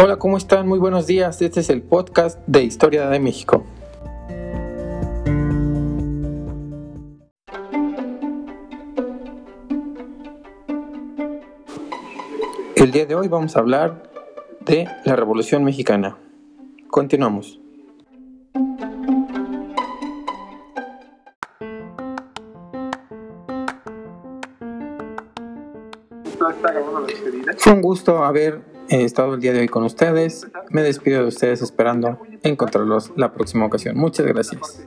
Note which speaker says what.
Speaker 1: Hola, ¿cómo están? Muy buenos días. Este es el podcast de Historia de México. El día de hoy vamos a hablar de la Revolución Mexicana. Continuamos. Fue un gusto haber eh, estado el día de hoy con ustedes. Me despido de ustedes esperando encontrarlos la próxima ocasión. Muchas gracias.